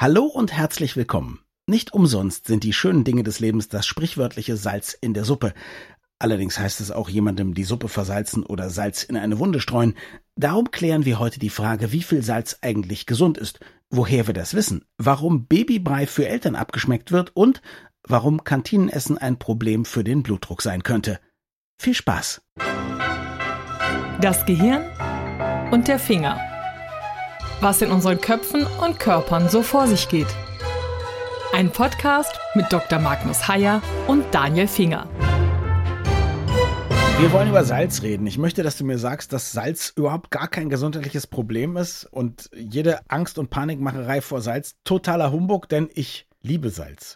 Hallo und herzlich willkommen. Nicht umsonst sind die schönen Dinge des Lebens das sprichwörtliche Salz in der Suppe. Allerdings heißt es auch jemandem die Suppe versalzen oder Salz in eine Wunde streuen. Darum klären wir heute die Frage, wie viel Salz eigentlich gesund ist, woher wir das wissen, warum Babybrei für Eltern abgeschmeckt wird und warum Kantinenessen ein Problem für den Blutdruck sein könnte. Viel Spaß! Das Gehirn und der Finger. Was in unseren Köpfen und Körpern so vor sich geht. Ein Podcast mit Dr. Magnus Heyer und Daniel Finger. Wir wollen über Salz reden. Ich möchte, dass du mir sagst, dass Salz überhaupt gar kein gesundheitliches Problem ist und jede Angst und Panikmacherei vor Salz totaler Humbug, denn ich liebe.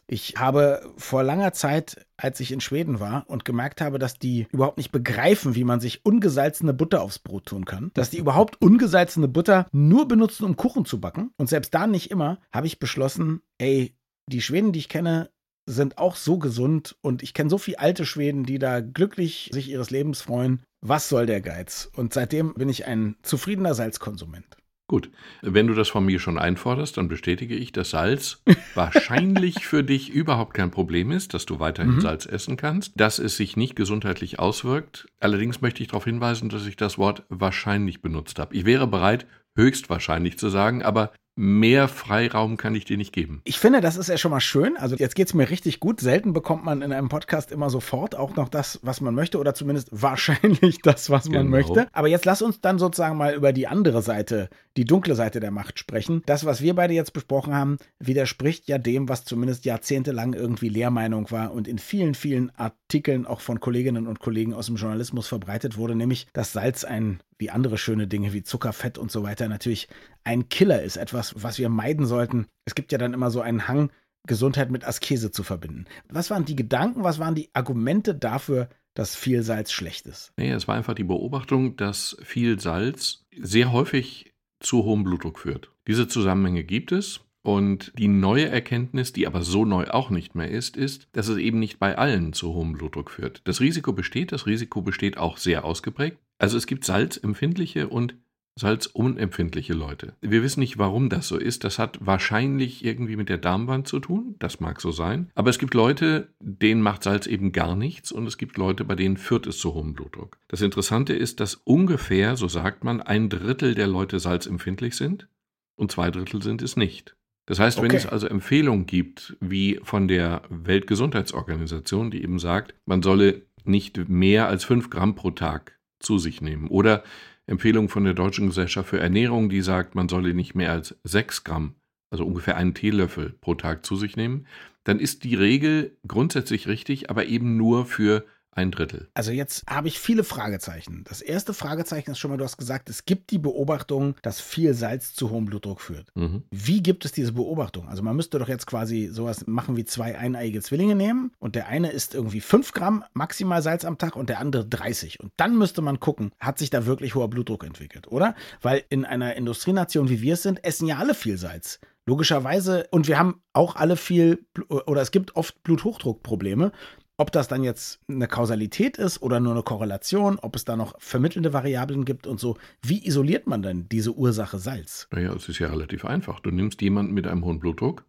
Ich habe vor langer Zeit, als ich in Schweden war und gemerkt habe, dass die überhaupt nicht begreifen, wie man sich ungesalzene Butter aufs Brot tun kann, dass die überhaupt ungesalzene Butter nur benutzen, um Kuchen zu backen und selbst da nicht immer, habe ich beschlossen, ey, die Schweden, die ich kenne, sind auch so gesund und ich kenne so viele alte Schweden, die da glücklich sich ihres Lebens freuen. Was soll der Geiz? Und seitdem bin ich ein zufriedener Salzkonsument. Gut, wenn du das von mir schon einforderst, dann bestätige ich, dass Salz wahrscheinlich für dich überhaupt kein Problem ist, dass du weiterhin mhm. Salz essen kannst, dass es sich nicht gesundheitlich auswirkt. Allerdings möchte ich darauf hinweisen, dass ich das Wort wahrscheinlich benutzt habe. Ich wäre bereit, höchstwahrscheinlich zu sagen, aber mehr Freiraum kann ich dir nicht geben. Ich finde, das ist ja schon mal schön. Also jetzt geht es mir richtig gut. Selten bekommt man in einem Podcast immer sofort auch noch das, was man möchte oder zumindest wahrscheinlich das, was man genau. möchte. Aber jetzt lass uns dann sozusagen mal über die andere Seite, die dunkle Seite der Macht sprechen. Das, was wir beide jetzt besprochen haben, widerspricht ja dem, was zumindest jahrzehntelang irgendwie Lehrmeinung war und in vielen, vielen Artikeln auch von Kolleginnen und Kollegen aus dem Journalismus verbreitet wurde, nämlich, dass Salz ein wie andere schöne Dinge wie Zucker, Fett und so weiter natürlich ein Killer ist, etwas, was wir meiden sollten. Es gibt ja dann immer so einen Hang, Gesundheit mit Askese zu verbinden. Was waren die Gedanken, was waren die Argumente dafür, dass viel Salz schlecht ist? Nee, es war einfach die Beobachtung, dass viel Salz sehr häufig zu hohem Blutdruck führt. Diese Zusammenhänge gibt es. Und die neue Erkenntnis, die aber so neu auch nicht mehr ist, ist, dass es eben nicht bei allen zu hohem Blutdruck führt. Das Risiko besteht, das Risiko besteht auch sehr ausgeprägt. Also es gibt salzempfindliche und salzunempfindliche Leute. Wir wissen nicht, warum das so ist. Das hat wahrscheinlich irgendwie mit der Darmwand zu tun. Das mag so sein. Aber es gibt Leute, denen macht Salz eben gar nichts und es gibt Leute, bei denen führt es zu hohem Blutdruck. Das Interessante ist, dass ungefähr, so sagt man, ein Drittel der Leute salzempfindlich sind und zwei Drittel sind es nicht. Das heißt, okay. wenn es also Empfehlungen gibt, wie von der Weltgesundheitsorganisation, die eben sagt, man solle nicht mehr als fünf Gramm pro Tag zu sich nehmen. Oder Empfehlung von der Deutschen Gesellschaft für Ernährung, die sagt, man solle nicht mehr als 6 Gramm, also ungefähr einen Teelöffel pro Tag zu sich nehmen, dann ist die Regel grundsätzlich richtig, aber eben nur für ein Drittel. Also jetzt habe ich viele Fragezeichen. Das erste Fragezeichen ist schon mal, du hast gesagt, es gibt die Beobachtung, dass viel Salz zu hohem Blutdruck führt. Mhm. Wie gibt es diese Beobachtung? Also man müsste doch jetzt quasi sowas machen wie zwei eineiige Zwillinge nehmen und der eine isst irgendwie 5 Gramm maximal Salz am Tag und der andere 30. Und dann müsste man gucken, hat sich da wirklich hoher Blutdruck entwickelt, oder? Weil in einer Industrienation wie wir es sind, essen ja alle viel Salz. Logischerweise, und wir haben auch alle viel, oder es gibt oft Bluthochdruckprobleme. Ob das dann jetzt eine Kausalität ist oder nur eine Korrelation, ob es da noch vermittelnde Variablen gibt und so, wie isoliert man denn diese Ursache Salz? Naja, es ist ja relativ einfach. Du nimmst jemanden mit einem hohen Blutdruck,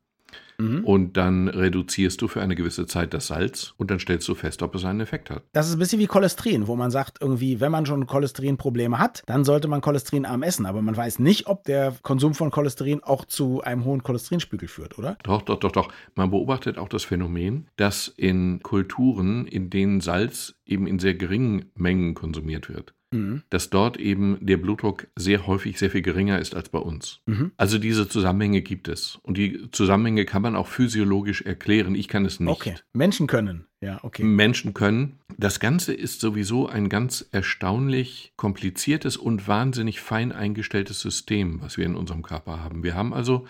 Mhm. Und dann reduzierst du für eine gewisse Zeit das Salz und dann stellst du fest, ob es einen Effekt hat. Das ist ein bisschen wie Cholesterin, wo man sagt, irgendwie, wenn man schon Cholesterinprobleme hat, dann sollte man cholesterinarm essen. Aber man weiß nicht, ob der Konsum von Cholesterin auch zu einem hohen Cholesterinspiegel führt, oder? Doch, doch, doch, doch. Man beobachtet auch das Phänomen, dass in Kulturen, in denen Salz eben in sehr geringen Mengen konsumiert wird, mhm. dass dort eben der Blutdruck sehr häufig sehr viel geringer ist als bei uns. Mhm. Also diese Zusammenhänge gibt es. Und die Zusammenhänge kann man auch physiologisch erklären. Ich kann es nicht. Okay. Menschen können. Ja, okay. Menschen können. Das Ganze ist sowieso ein ganz erstaunlich kompliziertes und wahnsinnig fein eingestelltes System, was wir in unserem Körper haben. Wir haben also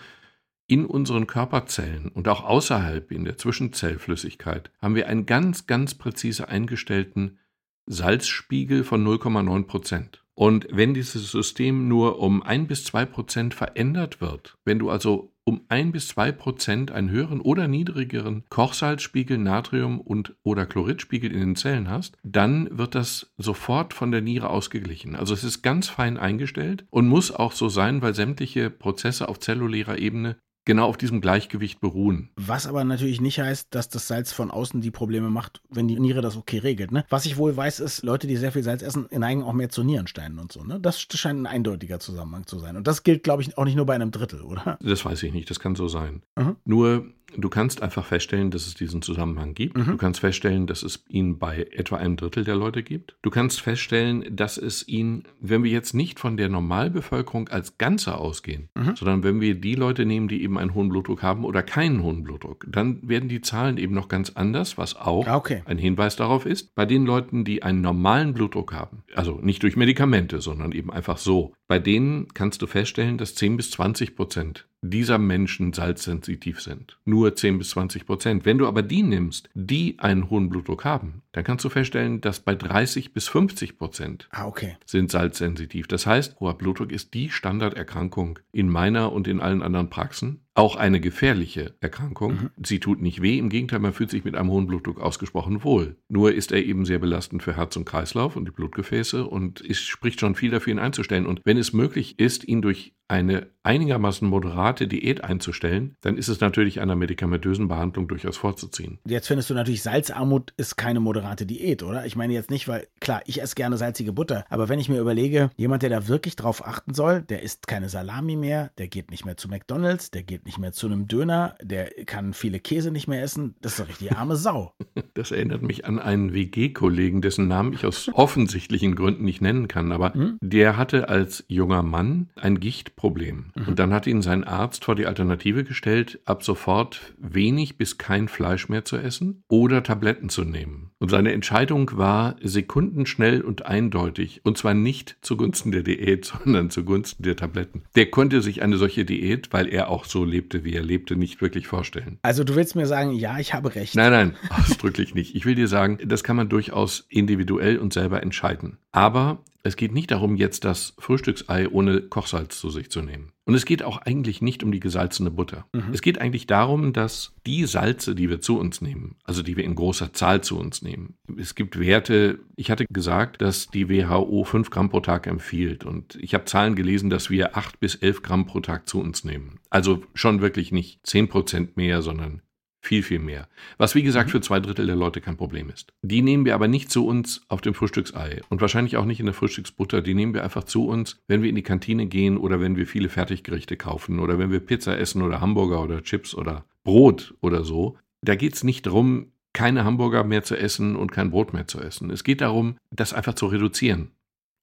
in unseren Körperzellen und auch außerhalb in der Zwischenzellflüssigkeit haben wir einen ganz, ganz präzise eingestellten Salzspiegel von 0,9 Prozent. Und wenn dieses System nur um ein bis zwei Prozent verändert wird, wenn du also um ein bis zwei Prozent einen höheren oder niedrigeren Kochsalzspiegel, Natrium und oder Chloridspiegel in den Zellen hast, dann wird das sofort von der Niere ausgeglichen. Also es ist ganz fein eingestellt und muss auch so sein, weil sämtliche Prozesse auf zellulärer Ebene genau auf diesem Gleichgewicht beruhen. Was aber natürlich nicht heißt, dass das Salz von außen die Probleme macht, wenn die Niere das okay regelt. Ne? Was ich wohl weiß, ist, Leute, die sehr viel Salz essen, neigen auch mehr zu Nierensteinen und so. Ne? Das scheint ein eindeutiger Zusammenhang zu sein. Und das gilt, glaube ich, auch nicht nur bei einem Drittel, oder? Das weiß ich nicht, das kann so sein. Mhm. Nur Du kannst einfach feststellen, dass es diesen Zusammenhang gibt. Mhm. Du kannst feststellen, dass es ihn bei etwa einem Drittel der Leute gibt. Du kannst feststellen, dass es ihn, wenn wir jetzt nicht von der Normalbevölkerung als Ganze ausgehen, mhm. sondern wenn wir die Leute nehmen, die eben einen hohen Blutdruck haben oder keinen hohen Blutdruck, dann werden die Zahlen eben noch ganz anders, was auch ah, okay. ein Hinweis darauf ist. Bei den Leuten, die einen normalen Blutdruck haben, also nicht durch Medikamente, sondern eben einfach so, bei denen kannst du feststellen, dass 10 bis 20 Prozent dieser Menschen salzsensitiv sind. Nur 10 bis 20 Prozent. Wenn du aber die nimmst, die einen hohen Blutdruck haben, dann kannst du feststellen, dass bei 30 bis 50 Prozent ah, okay. sind salzsensitiv. Das heißt, hoher Blutdruck ist die Standarderkrankung in meiner und in allen anderen Praxen auch eine gefährliche Erkrankung. Mhm. Sie tut nicht weh, im Gegenteil, man fühlt sich mit einem hohen Blutdruck ausgesprochen wohl. Nur ist er eben sehr belastend für Herz und Kreislauf und die Blutgefäße und es spricht schon viel dafür, ihn einzustellen. Und wenn es möglich ist, ihn durch eine einigermaßen moderate Diät einzustellen, dann ist es natürlich einer medikamentösen Behandlung durchaus vorzuziehen. Jetzt findest du natürlich, Salzarmut ist keine moderate Diät, oder? Ich meine jetzt nicht, weil, klar, ich esse gerne salzige Butter, aber wenn ich mir überlege, jemand, der da wirklich drauf achten soll, der isst keine Salami mehr, der geht nicht mehr zu McDonalds, der geht nicht mehr zu einem Döner, der kann viele Käse nicht mehr essen. Das ist doch richtig arme Sau. Das erinnert mich an einen WG-Kollegen, dessen Namen ich aus offensichtlichen Gründen nicht nennen kann, aber hm? der hatte als junger Mann ein Gichtproblem. Mhm. Und dann hat ihn sein Arzt vor die Alternative gestellt, ab sofort wenig bis kein Fleisch mehr zu essen oder Tabletten zu nehmen. Und seine Entscheidung war sekundenschnell und eindeutig. Und zwar nicht zugunsten der Diät, sondern zugunsten der Tabletten. Der konnte sich eine solche Diät, weil er auch so lebte, wie er lebte, nicht wirklich vorstellen. Also du willst mir sagen, ja, ich habe recht. Nein, nein, ausdrücklich nicht. Ich will dir sagen, das kann man durchaus individuell und selber entscheiden. Aber es geht nicht darum, jetzt das Frühstücksei ohne Kochsalz zu sich zu nehmen. Und es geht auch eigentlich nicht um die gesalzene Butter. Mhm. Es geht eigentlich darum, dass die Salze, die wir zu uns nehmen, also die wir in großer Zahl zu uns nehmen, es gibt Werte, ich hatte gesagt, dass die WHO 5 Gramm pro Tag empfiehlt. Und ich habe Zahlen gelesen, dass wir 8 bis 11 Gramm pro Tag zu uns nehmen. Also schon wirklich nicht 10 Prozent mehr, sondern viel, viel mehr. Was wie gesagt mhm. für zwei Drittel der Leute kein Problem ist. Die nehmen wir aber nicht zu uns auf dem Frühstücksei und wahrscheinlich auch nicht in der Frühstücksbutter. Die nehmen wir einfach zu uns, wenn wir in die Kantine gehen oder wenn wir viele Fertiggerichte kaufen oder wenn wir Pizza essen oder Hamburger oder Chips oder Brot oder so. Da geht es nicht darum, keine Hamburger mehr zu essen und kein Brot mehr zu essen. Es geht darum, das einfach zu reduzieren.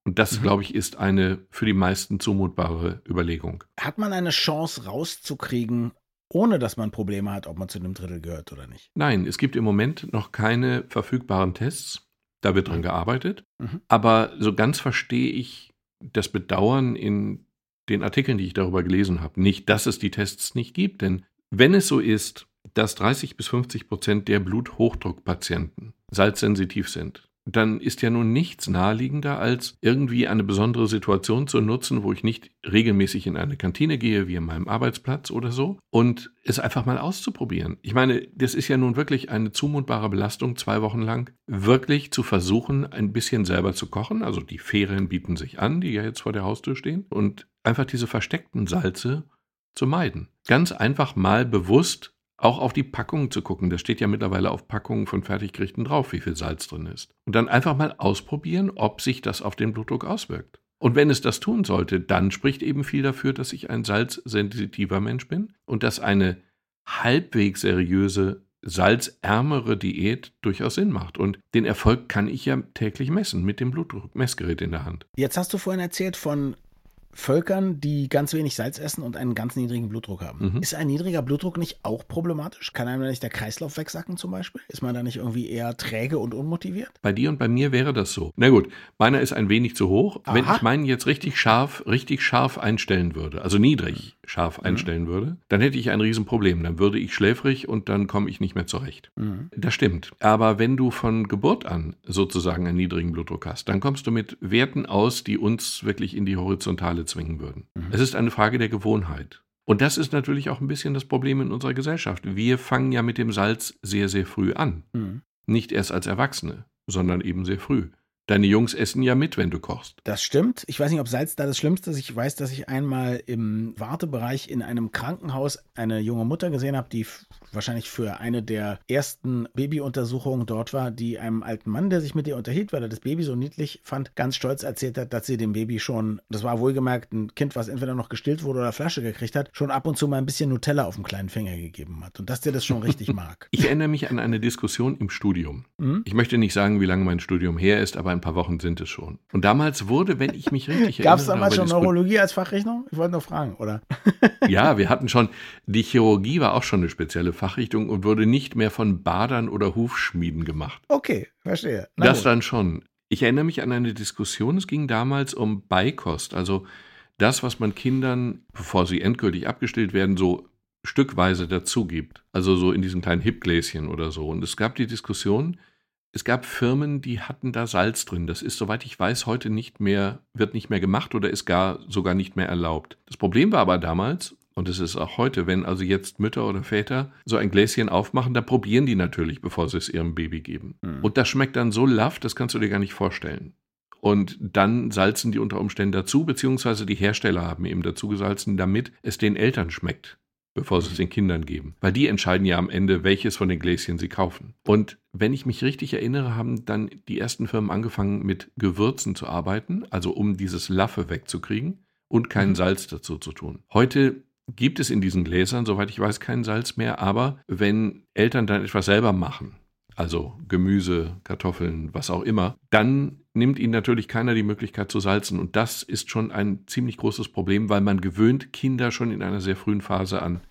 Und das, mhm. glaube ich, ist eine für die meisten zumutbare Überlegung. Hat man eine Chance rauszukriegen, ohne dass man Probleme hat, ob man zu dem Drittel gehört oder nicht. Nein, es gibt im Moment noch keine verfügbaren Tests. Da wird dran mhm. gearbeitet. Mhm. Aber so ganz verstehe ich das Bedauern in den Artikeln, die ich darüber gelesen habe. Nicht, dass es die Tests nicht gibt, denn wenn es so ist, dass 30 bis 50 Prozent der Bluthochdruckpatienten salzsensitiv sind, dann ist ja nun nichts naheliegender, als irgendwie eine besondere Situation zu nutzen, wo ich nicht regelmäßig in eine Kantine gehe, wie an meinem Arbeitsplatz oder so, und es einfach mal auszuprobieren. Ich meine, das ist ja nun wirklich eine zumutbare Belastung, zwei Wochen lang wirklich zu versuchen, ein bisschen selber zu kochen. Also die Ferien bieten sich an, die ja jetzt vor der Haustür stehen, und einfach diese versteckten Salze zu meiden. Ganz einfach mal bewusst auch auf die Packungen zu gucken. Das steht ja mittlerweile auf Packungen von Fertiggerichten drauf, wie viel Salz drin ist. Und dann einfach mal ausprobieren, ob sich das auf den Blutdruck auswirkt. Und wenn es das tun sollte, dann spricht eben viel dafür, dass ich ein salzsensitiver Mensch bin und dass eine halbwegs seriöse, salzärmere Diät durchaus Sinn macht. Und den Erfolg kann ich ja täglich messen mit dem Blutdruckmessgerät in der Hand. Jetzt hast du vorhin erzählt von Völkern, die ganz wenig Salz essen und einen ganz niedrigen Blutdruck haben. Mhm. Ist ein niedriger Blutdruck nicht auch problematisch? Kann einem nicht der Kreislauf wegsacken zum Beispiel? Ist man da nicht irgendwie eher träge und unmotiviert? Bei dir und bei mir wäre das so. Na gut, meiner ist ein wenig zu hoch. Aha. Wenn ich meinen jetzt richtig scharf, richtig scharf einstellen würde, also niedrig scharf mhm. einstellen würde, dann hätte ich ein Riesenproblem. Dann würde ich schläfrig und dann komme ich nicht mehr zurecht. Mhm. Das stimmt. Aber wenn du von Geburt an sozusagen einen niedrigen Blutdruck hast, dann kommst du mit Werten aus, die uns wirklich in die horizontale Rolle zwingen würden. Mhm. Es ist eine Frage der Gewohnheit. Und das ist natürlich auch ein bisschen das Problem in unserer Gesellschaft. Wir fangen ja mit dem Salz sehr, sehr früh an. Mhm. Nicht erst als Erwachsene, sondern eben sehr früh. Deine Jungs essen ja mit, wenn du kochst. Das stimmt. Ich weiß nicht, ob Salz da das Schlimmste ist. Ich weiß, dass ich einmal im Wartebereich in einem Krankenhaus eine junge Mutter gesehen habe, die wahrscheinlich für eine der ersten Babyuntersuchungen dort war, die einem alten Mann, der sich mit ihr unterhielt, weil er das Baby so niedlich fand, ganz stolz erzählt hat, dass sie dem Baby schon, das war wohlgemerkt ein Kind, was entweder noch gestillt wurde oder Flasche gekriegt hat, schon ab und zu mal ein bisschen Nutella auf dem kleinen Finger gegeben hat. Und dass der das schon richtig mag. Ich erinnere mich an eine Diskussion im Studium. Mhm. Ich möchte nicht sagen, wie lange mein Studium her ist, aber ein paar Wochen sind es schon. Und damals wurde, wenn ich mich richtig erinnere. Gab es damals schon Neurologie als Fachrichtung? Ich wollte nur fragen, oder? ja, wir hatten schon, die Chirurgie war auch schon eine spezielle Fachrichtung und wurde nicht mehr von Badern oder Hufschmieden gemacht. Okay, verstehe. Na das gut. dann schon. Ich erinnere mich an eine Diskussion, es ging damals um Beikost, also das, was man Kindern, bevor sie endgültig abgestillt werden, so stückweise dazu gibt. Also so in diesen kleinen Hipgläschen oder so. Und es gab die Diskussion, es gab Firmen, die hatten da Salz drin. Das ist, soweit ich weiß, heute nicht mehr, wird nicht mehr gemacht oder ist gar sogar nicht mehr erlaubt. Das Problem war aber damals, und es ist auch heute, wenn also jetzt Mütter oder Väter so ein Gläschen aufmachen, da probieren die natürlich, bevor sie es ihrem Baby geben. Mhm. Und das schmeckt dann so laff, das kannst du dir gar nicht vorstellen. Und dann salzen die unter Umständen dazu, beziehungsweise die Hersteller haben eben dazu gesalzen, damit es den Eltern schmeckt bevor sie es den Kindern geben. Weil die entscheiden ja am Ende, welches von den Gläschen sie kaufen. Und wenn ich mich richtig erinnere, haben dann die ersten Firmen angefangen mit Gewürzen zu arbeiten, also um dieses Laffe wegzukriegen und keinen mhm. Salz dazu zu tun. Heute gibt es in diesen Gläsern, soweit ich weiß, keinen Salz mehr, aber wenn Eltern dann etwas selber machen, also Gemüse, Kartoffeln, was auch immer, dann nimmt ihnen natürlich keiner die Möglichkeit zu salzen. Und das ist schon ein ziemlich großes Problem, weil man gewöhnt Kinder schon in einer sehr frühen Phase an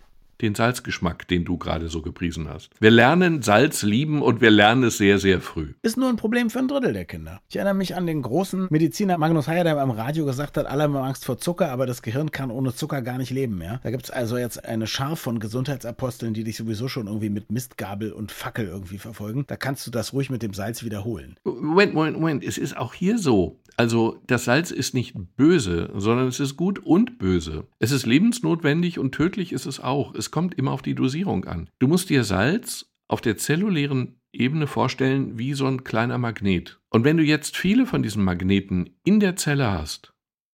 den Salzgeschmack, den du gerade so gepriesen hast. Wir lernen Salz lieben und wir lernen es sehr, sehr früh. Ist nur ein Problem für ein Drittel der Kinder. Ich erinnere mich an den großen Mediziner Magnus Heyer, der am Radio gesagt hat, alle haben Angst vor Zucker, aber das Gehirn kann ohne Zucker gar nicht leben. Ja? Da gibt es also jetzt eine Schar von Gesundheitsaposteln, die dich sowieso schon irgendwie mit Mistgabel und Fackel irgendwie verfolgen. Da kannst du das ruhig mit dem Salz wiederholen. Moment, Moment, Moment. Es ist auch hier so. Also das Salz ist nicht böse, sondern es ist gut und böse. Es ist lebensnotwendig und tödlich ist es auch. Es kommt immer auf die Dosierung an. Du musst dir Salz auf der zellulären Ebene vorstellen wie so ein kleiner Magnet. Und wenn du jetzt viele von diesen Magneten in der Zelle hast,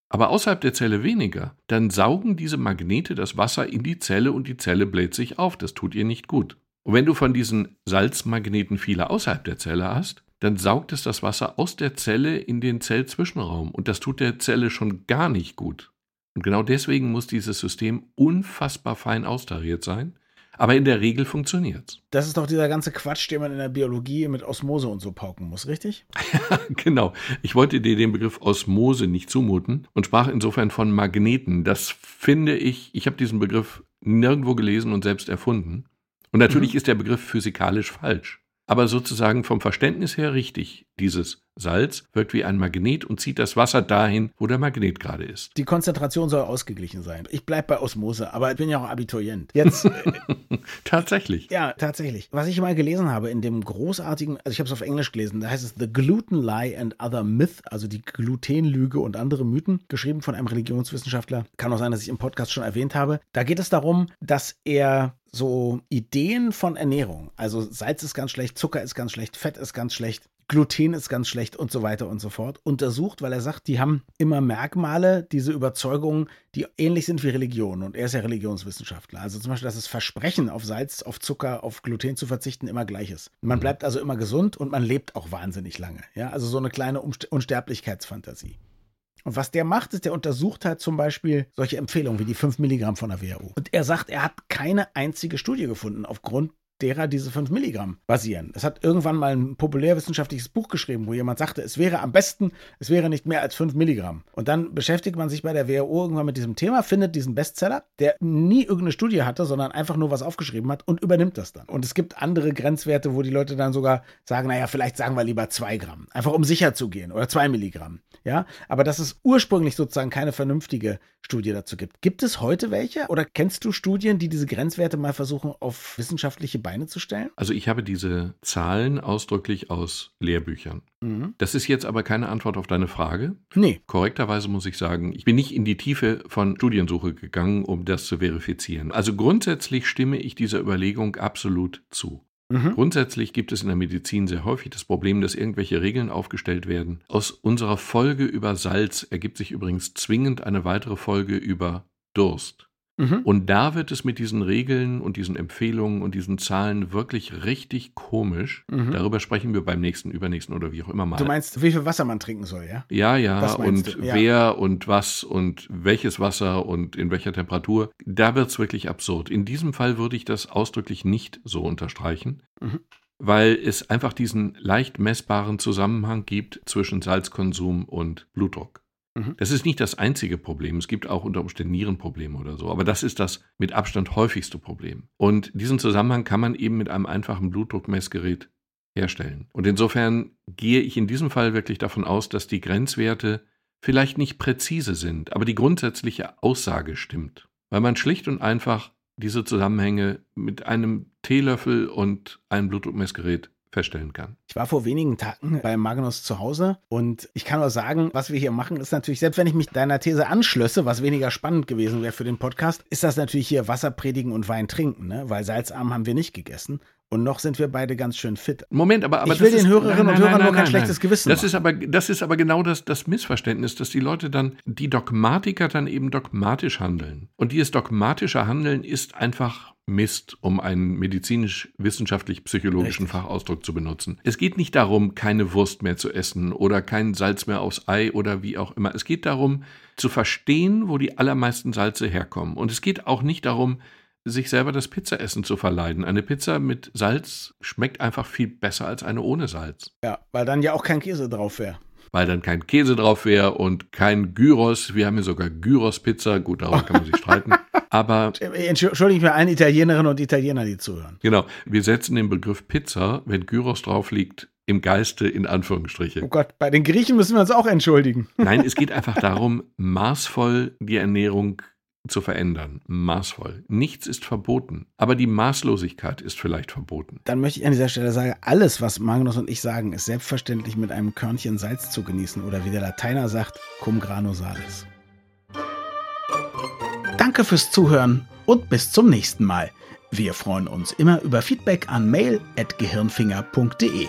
aber außerhalb der Zelle weniger, dann saugen diese Magnete das Wasser in die Zelle und die Zelle bläht sich auf. Das tut ihr nicht gut. Und wenn du von diesen Salzmagneten viele außerhalb der Zelle hast, dann saugt es das Wasser aus der Zelle in den Zellzwischenraum. Und das tut der Zelle schon gar nicht gut. Und genau deswegen muss dieses System unfassbar fein austariert sein. Aber in der Regel funktioniert es. Das ist doch dieser ganze Quatsch, den man in der Biologie mit Osmose und so pauken muss, richtig? Ja, genau. Ich wollte dir den Begriff Osmose nicht zumuten und sprach insofern von Magneten. Das finde ich, ich habe diesen Begriff nirgendwo gelesen und selbst erfunden. Und natürlich mhm. ist der Begriff physikalisch falsch aber sozusagen vom Verständnis her richtig. Dieses Salz wirkt wie ein Magnet und zieht das Wasser dahin, wo der Magnet gerade ist. Die Konzentration soll ausgeglichen sein. Ich bleibe bei Osmose, aber ich bin ja auch Abiturient. Jetzt. Äh, tatsächlich. Ja, tatsächlich. Was ich mal gelesen habe in dem großartigen, also ich habe es auf Englisch gelesen, da heißt es The Gluten Lie and Other Myth, also die Glutenlüge und andere Mythen, geschrieben von einem Religionswissenschaftler. Kann auch sein, dass ich im Podcast schon erwähnt habe. Da geht es darum, dass er so Ideen von Ernährung. Also Salz ist ganz schlecht, Zucker ist ganz schlecht, Fett ist ganz schlecht, Gluten ist ganz schlecht und so weiter und so fort. Untersucht, weil er sagt, die haben immer Merkmale, diese Überzeugungen, die ähnlich sind wie Religion. Und er ist ja Religionswissenschaftler. Also zum Beispiel, dass das Versprechen auf Salz, auf Zucker, auf Gluten zu verzichten immer gleich ist. Man mhm. bleibt also immer gesund und man lebt auch wahnsinnig lange. Ja, also so eine kleine Unsterblichkeitsfantasie. Und was der macht, ist, der untersucht halt zum Beispiel solche Empfehlungen wie die 5 Milligramm von der WHO. Und er sagt, er hat keine einzige Studie gefunden aufgrund derer diese 5 Milligramm basieren. Es hat irgendwann mal ein populärwissenschaftliches Buch geschrieben, wo jemand sagte, es wäre am besten, es wäre nicht mehr als 5 Milligramm. Und dann beschäftigt man sich bei der WHO irgendwann mit diesem Thema, findet diesen Bestseller, der nie irgendeine Studie hatte, sondern einfach nur was aufgeschrieben hat und übernimmt das dann. Und es gibt andere Grenzwerte, wo die Leute dann sogar sagen, naja, vielleicht sagen wir lieber 2 Gramm. Einfach um sicher zu gehen. Oder 2 Milligramm. Ja, aber dass es ursprünglich sozusagen keine vernünftige Studie dazu gibt. Gibt es heute welche? Oder kennst du Studien, die diese Grenzwerte mal versuchen, auf wissenschaftliche Beine zu stellen? Also ich habe diese Zahlen ausdrücklich aus Lehrbüchern. Mhm. Das ist jetzt aber keine Antwort auf deine Frage. Nee. Korrekterweise muss ich sagen, ich bin nicht in die Tiefe von Studiensuche gegangen, um das zu verifizieren. Also grundsätzlich stimme ich dieser Überlegung absolut zu. Mhm. Grundsätzlich gibt es in der Medizin sehr häufig das Problem, dass irgendwelche Regeln aufgestellt werden. Aus unserer Folge über Salz ergibt sich übrigens zwingend eine weitere Folge über Durst. Mhm. Und da wird es mit diesen Regeln und diesen Empfehlungen und diesen Zahlen wirklich richtig komisch. Mhm. Darüber sprechen wir beim nächsten, übernächsten oder wie auch immer mal. Du meinst, wie viel Wasser man trinken soll, ja? Ja, ja. Und ja. wer und was und welches Wasser und in welcher Temperatur. Da wird es wirklich absurd. In diesem Fall würde ich das ausdrücklich nicht so unterstreichen. Mhm weil es einfach diesen leicht messbaren Zusammenhang gibt zwischen Salzkonsum und Blutdruck. Mhm. Das ist nicht das einzige Problem. Es gibt auch unter Umständen Nierenprobleme oder so. Aber das ist das mit Abstand häufigste Problem. Und diesen Zusammenhang kann man eben mit einem einfachen Blutdruckmessgerät herstellen. Und insofern gehe ich in diesem Fall wirklich davon aus, dass die Grenzwerte vielleicht nicht präzise sind, aber die grundsätzliche Aussage stimmt. Weil man schlicht und einfach diese Zusammenhänge mit einem Teelöffel und einem Blutdruckmessgerät feststellen kann. Ich war vor wenigen Tagen bei Magnus zu Hause und ich kann nur sagen, was wir hier machen, ist natürlich, selbst wenn ich mich deiner These anschlösse, was weniger spannend gewesen wäre für den Podcast, ist das natürlich hier Wasser predigen und Wein trinken, ne? weil salzarm haben wir nicht gegessen. Und noch sind wir beide ganz schön fit. Moment, aber, aber ich will den ist, Hörerinnen nein, nein, und Hörern nein, nur kein schlechtes Gewissen das Ist aber, das ist aber genau das, das Missverständnis, dass die Leute dann, die Dogmatiker dann eben dogmatisch handeln. Und dieses dogmatische Handeln ist einfach Mist, um einen medizinisch-wissenschaftlich-psychologischen Fachausdruck zu benutzen. Es geht nicht darum, keine Wurst mehr zu essen oder kein Salz mehr aufs Ei oder wie auch immer. Es geht darum, zu verstehen, wo die allermeisten Salze herkommen. Und es geht auch nicht darum, sich selber das Pizzaessen zu verleiden. Eine Pizza mit Salz schmeckt einfach viel besser als eine ohne Salz. Ja, weil dann ja auch kein Käse drauf wäre. Weil dann kein Käse drauf wäre und kein Gyros. Wir haben hier sogar Gyros-Pizza. Gut, darüber kann man sich streiten. Aber. Entschuldige für allen Italienerinnen und Italiener, die zuhören. Genau. Wir setzen den Begriff Pizza, wenn Gyros drauf liegt, im Geiste in Anführungsstriche. Oh Gott, bei den Griechen müssen wir uns auch entschuldigen. Nein, es geht einfach darum, maßvoll die Ernährung zu verändern. Maßvoll. Nichts ist verboten. Aber die Maßlosigkeit ist vielleicht verboten. Dann möchte ich an dieser Stelle sagen, alles, was Magnus und ich sagen, ist selbstverständlich mit einem Körnchen Salz zu genießen. Oder wie der Lateiner sagt, cum grano salis. Danke fürs Zuhören und bis zum nächsten Mal. Wir freuen uns immer über Feedback an mail.gehirnfinger.de.